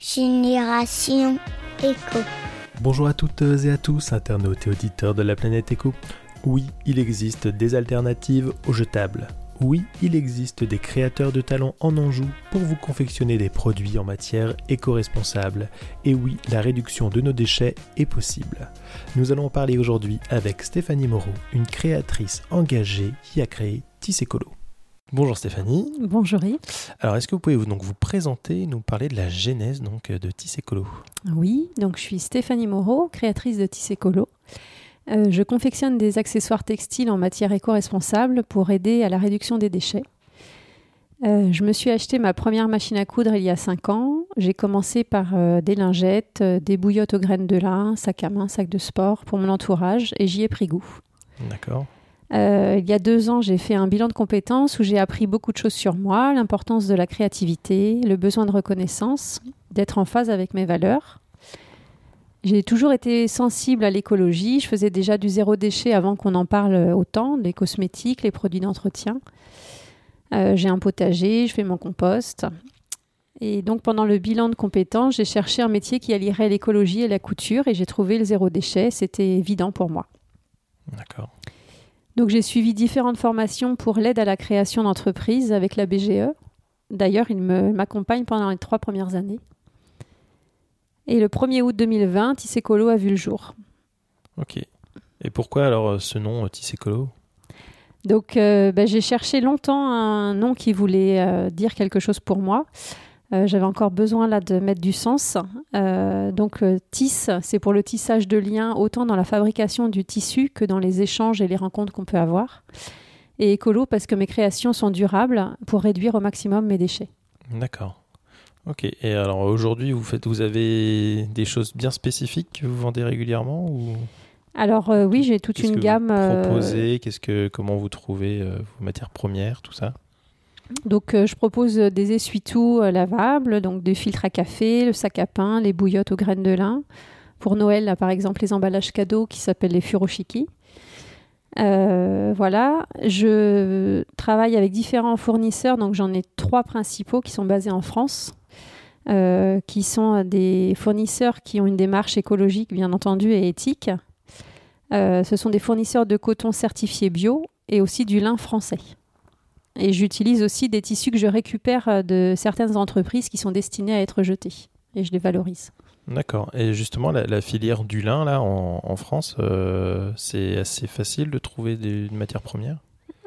Génération Éco. Bonjour à toutes et à tous, internautes et auditeurs de la planète Éco. Oui, il existe des alternatives aux jetables. Oui, il existe des créateurs de talents en Anjou pour vous confectionner des produits en matière éco-responsable. Et oui, la réduction de nos déchets est possible. Nous allons parler aujourd'hui avec Stéphanie Moreau, une créatrice engagée qui a créé Tissécolo. Bonjour Stéphanie. Bonjour Yves. Alors, est-ce que vous pouvez vous, donc vous présenter, nous parler de la genèse donc de Tissécolo Oui, donc je suis Stéphanie Moreau, créatrice de Tissécolo. Euh, je confectionne des accessoires textiles en matière éco-responsable pour aider à la réduction des déchets. Euh, je me suis acheté ma première machine à coudre il y a 5 ans. J'ai commencé par euh, des lingettes, des bouillottes aux graines de lin, sac à main, sac de sport pour mon entourage et j'y ai pris goût. D'accord. Euh, il y a deux ans, j'ai fait un bilan de compétences où j'ai appris beaucoup de choses sur moi, l'importance de la créativité, le besoin de reconnaissance, d'être en phase avec mes valeurs. J'ai toujours été sensible à l'écologie. Je faisais déjà du zéro déchet avant qu'on en parle autant, les cosmétiques, les produits d'entretien. Euh, j'ai un potager, je fais mon compost. Et donc pendant le bilan de compétences, j'ai cherché un métier qui allierait l'écologie et la couture et j'ai trouvé le zéro déchet. C'était évident pour moi. D'accord. Donc j'ai suivi différentes formations pour l'aide à la création d'entreprises avec la BGE. D'ailleurs, il m'accompagne pendant les trois premières années. Et le 1er août 2020, Tissécolo a vu le jour. Ok. Et pourquoi alors euh, ce nom euh, Tissécolo Donc euh, ben, j'ai cherché longtemps un nom qui voulait euh, dire quelque chose pour moi. Euh, J'avais encore besoin là de mettre du sens. Euh, donc euh, tisse, c'est pour le tissage de liens autant dans la fabrication du tissu que dans les échanges et les rencontres qu'on peut avoir. Et écolo parce que mes créations sont durables pour réduire au maximum mes déchets. D'accord. Ok. Et alors aujourd'hui, vous faites, vous avez des choses bien spécifiques que vous vendez régulièrement ou? Alors euh, oui, j'ai toute une que gamme. vous euh, Qu'est-ce que, comment vous trouvez euh, vos matières premières, tout ça? Donc, euh, je propose des essuie-tout euh, lavables, donc des filtres à café, le sac à pain, les bouillottes aux graines de lin. Pour Noël, par exemple, les emballages cadeaux qui s'appellent les furoshiki. Euh, voilà, je travaille avec différents fournisseurs, donc j'en ai trois principaux qui sont basés en France, qui sont des fournisseurs qui ont une démarche écologique, bien entendu, et éthique. Ce sont des fournisseurs de coton certifié bio et aussi du lin français. Et j'utilise aussi des tissus que je récupère euh, de certaines entreprises qui sont destinées à être jetés. Et je les valorise. D'accord. Et justement, la, la filière du lin là en, en France, euh, c'est assez facile de trouver des, une matière première?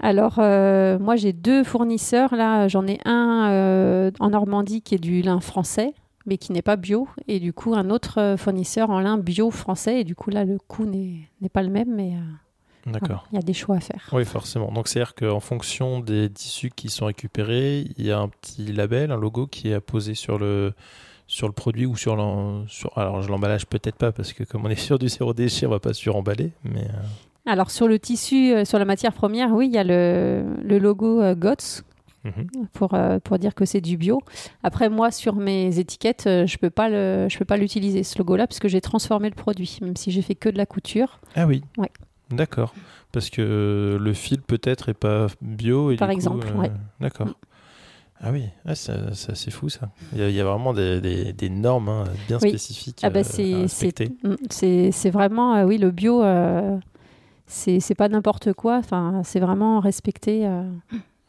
Alors, euh, moi, j'ai deux fournisseurs. Là, j'en ai un euh, en Normandie qui est du lin français, mais qui n'est pas bio. Et du coup, un autre fournisseur en lin bio français. Et du coup, là, le coût n'est pas le même, mais D'accord. il y a des choix à faire. Oui, forcément. Donc, c'est-à-dire qu'en fonction des tissus qui sont récupérés, il y a un petit label, un logo qui est apposé sur le, sur le produit ou sur sur Alors, je l'emballage peut-être pas parce que comme on est sur du zéro déchet, on va pas sur-emballer. Mais euh, Alors, sur le tissu, euh, sur la matière première, oui, il y a le, le logo euh, GOTS mhm. pour, pour dire que c'est du bio. Après, moi, sur mes étiquettes, je peux pas le, je peux pas l'utiliser, ce logo-là, parce que j'ai transformé le produit, même si j'ai fait que de la couture. Ah oui. Ouais. D'accord. Parce que le fil peut-être est pas bio. Et Par du coup, exemple, euh, ouais. D'accord. Mm. Ah oui, ah, c'est assez fou ça. Il y a, il y a vraiment des, des- des normes hein, bien Oui. spécifiques Ah bah euh, à c'est mm, c'est c'est vraiment euh, oui le bio euh, c'est c'est pas n'importe quoi enfin c'est vraiment respecté euh.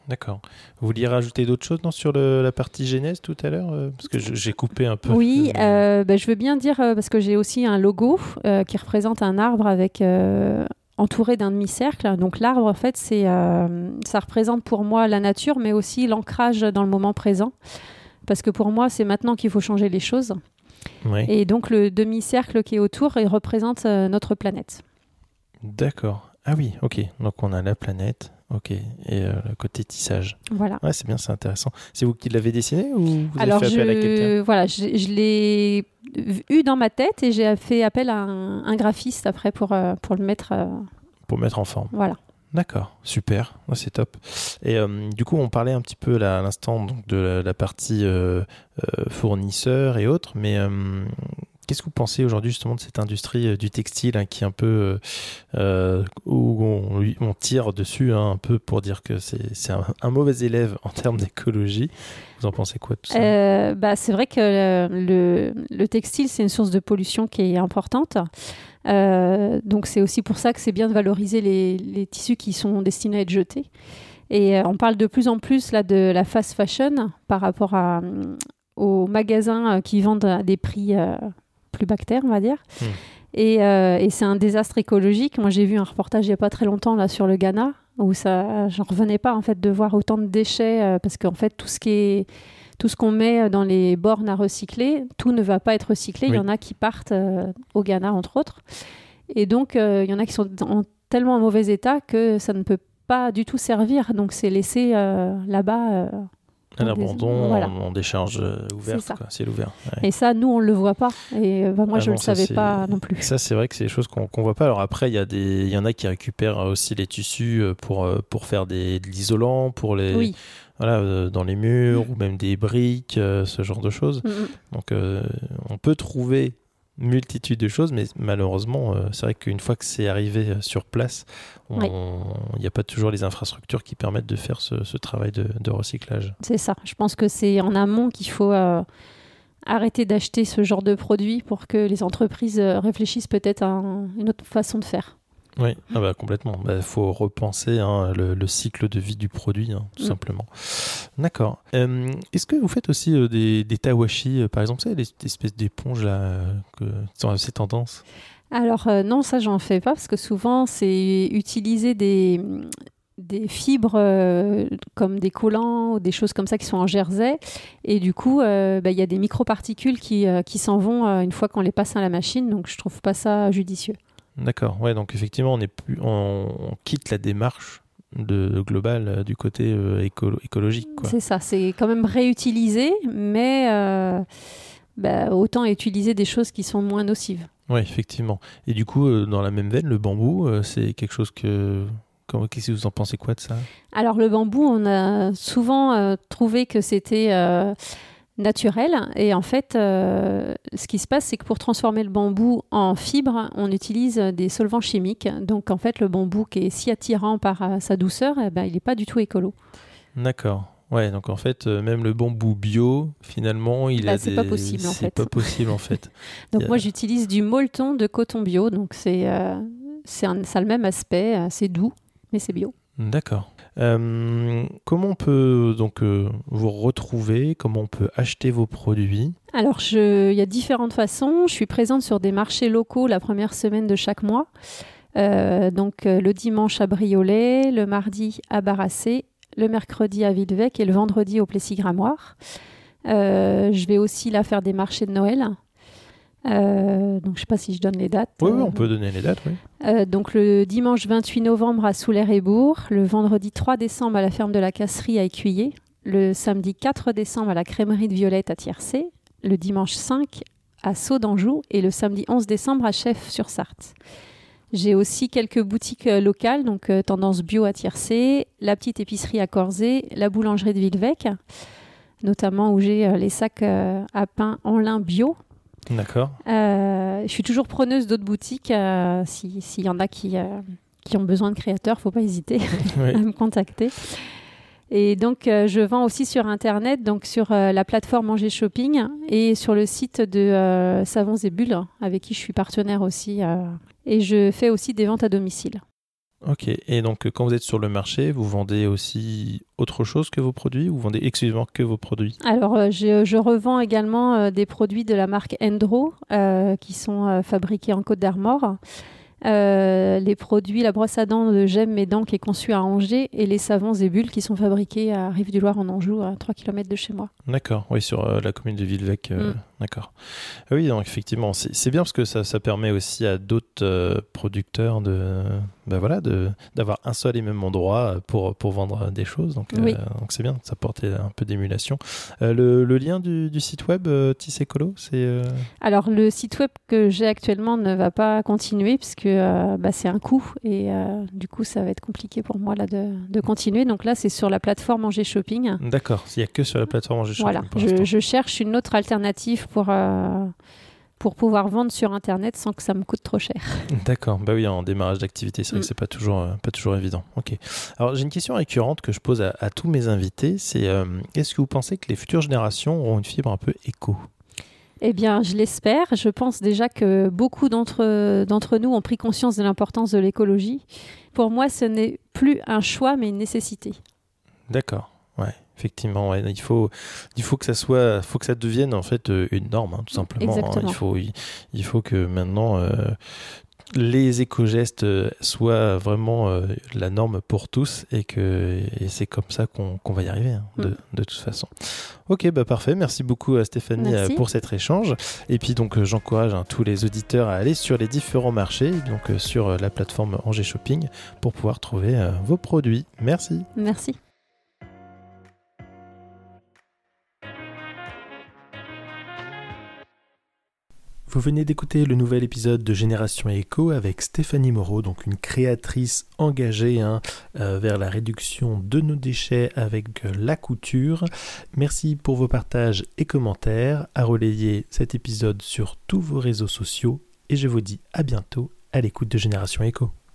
D'accord. Vous vouliez rajouter d'autres choses non, sur le- la partie genèse tout à l'heure euh, Parce que j'ai coupé un peu. oui Euh, euh, bah, je veux bien dire euh, parce que j'ai aussi un logo euh, qui représente un arbre avec euh, entouré d'un demi-cercle donc l'arbre en fait c'est euh, ça représente pour moi la nature mais aussi l'ancrage dans le moment présent parce que pour moi c'est maintenant qu'il faut changer les choses ouais. et donc le demi-cercle qui est autour il représente euh, notre planète D'accord. Ah oui, ok. Donc on a la planète, ok. Et euh, le côté tissage. voilà Ouais, c'est bien, c'est intéressant. C'est vous qui l'avez dessiné ou vous Alors, avez fait appel à quelqu'un? voilà, je, je l'ai eu dans ma tête et j'ai fait appel à un, un graphiste après pour, euh, pour le mettre. euh, pour mettre en forme voilà. D'accord, super, Ouais, c'est top. Et euh, du coup, on parlait un petit peu là, à l'instant donc, de la, la partie euh, euh, fournisseur et autres, mais Qu'est-ce que vous pensez aujourd'hui justement de cette industrie du textile hein, qui est un peu euh, on, tire dessus hein, un peu pour dire que c'est un, mauvais élève en termes d'écologie Vous en pensez quoi de tout ça? Bah, C'est vrai que le, le textile c'est une source de pollution qui est importante. donc c'est aussi pour ça que c'est bien de valoriser les, les, tissus qui sont destinés à être jetés. Et on parle de plus en plus là de la fast fashion par rapport à, aux magasins qui vendent à des prix plus bactère, on va dire. Euh, et, c'est un désastre écologique. Moi, j'ai vu un reportage il n'y a pas très longtemps là sur le Ghana où ça, j'en revenais pas en fait de voir autant de déchets euh, parce qu'en fait tout ce qui est tout ce qu'on met dans les bornes à recycler, tout ne va pas être recyclé. Il y en a qui partent euh, au Ghana entre autres, et donc il y en a qui sont en tellement en mauvais état que ça ne peut pas du tout servir. Donc c'est laissé là-bas un abandon en, décharge euh, ouverte, ciel ouvert. Et ça, nous, on ne le voit pas. Et bah, moi, ah je ne le savais pas non plus. Ça, c'est vrai que c'est des choses qu'on ne voit pas. Alors après, il y, des... y en a qui récupèrent aussi les tissus euh, pour, euh, pour faire des, de l'isolant, pour les... Voilà, dans les murs, ou même des briques, ce genre de choses. Mm, mm. Donc, on peut trouver multitude de choses, mais malheureusement, euh, c'est vrai qu'une fois que c'est arrivé euh, sur place, il n'y a pas toujours les infrastructures qui permettent de faire ce, travail de, recyclage. C'est ça. Je pense que c'est en amont qu'il faut euh, arrêter d'acheter ce genre de produits pour que les entreprises réfléchissent peut-être à une autre façon de faire. Oui, ah bah, complètement. Il bah, faut repenser hein, le, cycle de vie du produit, hein, tout mm. simplement. D'accord. Euh, est-ce que vous faites aussi euh, des, des, tawashi, euh, par exemple, c'est des espèces d'éponges là, que, qui sont assez tendances Alors non, ça j'en fais pas parce que souvent c'est utiliser des, des fibres comme des collants ou des choses comme ça qui sont en jersey. Et du coup, bah, il y a des microparticules qui, qui s'en vont une fois qu'on les passe à la machine. Donc, je trouve pas ça judicieux. D'accord, ouais, donc effectivement, on, est plus, on, quitte la démarche de global euh, du côté euh, écologique. C'est ça, c'est quand même réutilisé, mais euh, bah, autant utiliser des choses qui sont moins nocives. Oui, effectivement. Et du coup, dans la même veine, le bambou, c'est quelque chose que Qu'est-ce que vous en pensez quoi de ça? Alors le bambou, on a souvent trouvé que c'était naturel. Et en fait, euh, ce qui se passe, c'est que pour transformer le bambou en fibre, on utilise des solvants chimiques. Donc en fait, le bambou qui est si attirant par euh, sa douceur, eh ben, il n'est pas du tout écolo. D'accord. Ouais, donc en fait, euh, même le bambou bio, finalement, il bah, a c'est pas possible en fait. C'est pas possible en fait. donc moi, j'utilise du molleton de coton bio. Donc c'est c'est ça a le même aspect, c'est doux, mais c'est bio. D'accord. Euh, comment on peut donc euh, vous retrouver? Comment on peut acheter vos produits? Alors, il y a différentes façons. Je suis présente sur des marchés locaux la première semaine de chaque mois. Euh, donc, le dimanche à Briolet, le mardi à Barassé, le mercredi à Villevec et le vendredi au Plessis-Gramoire. je vais aussi là faire des marchés de Noël. Euh, donc je ne sais pas si je donne les dates. Oui, on peut donner les dates. Oui. Euh, donc le dimanche 28 novembre à Soulaire-et-Bourg, le vendredi 3 décembre à la ferme de la Casserie à Écuyer, le samedi 4 décembre à la crèmerie de Violette à Tiercé, le dimanche 5 à Sceaux d'Anjou et le samedi 11 décembre à Chef-sur-Sarthe. J'ai aussi quelques boutiques euh, locales, donc Tendance Bio à Tiercé, la petite épicerie à Corzé, la boulangerie de Villevec, notamment où j'ai les sacs à pain en lin bio D'accord. Euh, je suis toujours preneuse d'autres boutiques. Euh, s'il y en a qui, euh, qui ont besoin de créateurs, faut pas hésiter à me contacter. Et donc, je vends aussi sur Internet, donc sur la plateforme Manger Shopping et sur le site de Savons et Bulles, avec qui je suis partenaire aussi. et je fais aussi des ventes à domicile. Ok, et donc quand vous êtes sur le marché, vous vendez aussi autre chose que vos produits ou vous vendez exclusivement que vos produits? Alors euh, je, revends également euh, des produits de la marque Endro euh, qui sont fabriqués en Côte d'Armor. Euh, les produits, la brosse à dents de J'aime mes dents qui est conçue à Angers et les savons et bulles qui sont fabriqués à Rive-du-Loir en Anjou, à 3 km de chez moi. D'accord, oui, sur euh, la commune de Villevec. Euh, mm. D'accord. Ah oui, donc effectivement, c'est bien parce que ça, ça permet aussi à d'autres producteurs de, ben voilà, d'avoir un seul et même endroit pour, pour vendre des choses. Donc donc c'est bien, ça porte un peu d'émulation. Le, le, lien du, du, site web Tissé-Colo, c'est. Alors le site web que j'ai actuellement ne va pas continuer puisque euh, bah, c'est un coût et euh, du coup ça va être compliqué pour moi là de, continuer. Donc là c'est sur la plateforme Angers Shopping. D'accord, il n'y a que sur la plateforme Angers Shopping. Voilà, je, cherche une autre alternative pour, euh, pour pouvoir vendre sur Internet sans que ça me coûte trop cher. D'accord, bah oui, en démarrage d'activité, c'est vrai que Mm. c'est pas toujours, euh, pas toujours évident. Ok. Alors j'ai une question récurrente que je pose à, à tous mes invités, c'est euh, est-ce que vous pensez que les futures générations auront une fibre un peu éco? Eh bien, je l'espère. Je pense déjà que beaucoup d'entre d'entre nous ont pris conscience de l'importance de l'écologie. Pour moi, ce n'est plus un choix, mais une nécessité. D'accord. Ouais, effectivement, ouais. il faut, il faut que ça soit, faut que ça devienne en fait euh, une norme, hein, tout simplement. hein. Il faut, il, il faut que maintenant euh, les éco-gestes euh, soient vraiment euh, la norme pour tous et que et c'est comme ça qu'on qu'on va y arriver, hein, de, Mm. de toute façon. Ok, bah parfait. Merci beaucoup à Stéphanie Merci. pour cet échange. Et puis donc j'encourage hein, tous les auditeurs à aller sur les différents marchés, donc euh, sur la plateforme Angers Shopping, pour pouvoir trouver euh, vos produits. Merci. Merci. Vous venez d'écouter le nouvel épisode de Génération Eco avec Stéphanie Moreau, donc une créatrice engagée hein, euh, vers la réduction de nos déchets avec la couture. Merci pour vos partages et commentaires, à relayer cet épisode sur tous vos réseaux sociaux et je vous dis à bientôt à l'écoute de Génération Eco.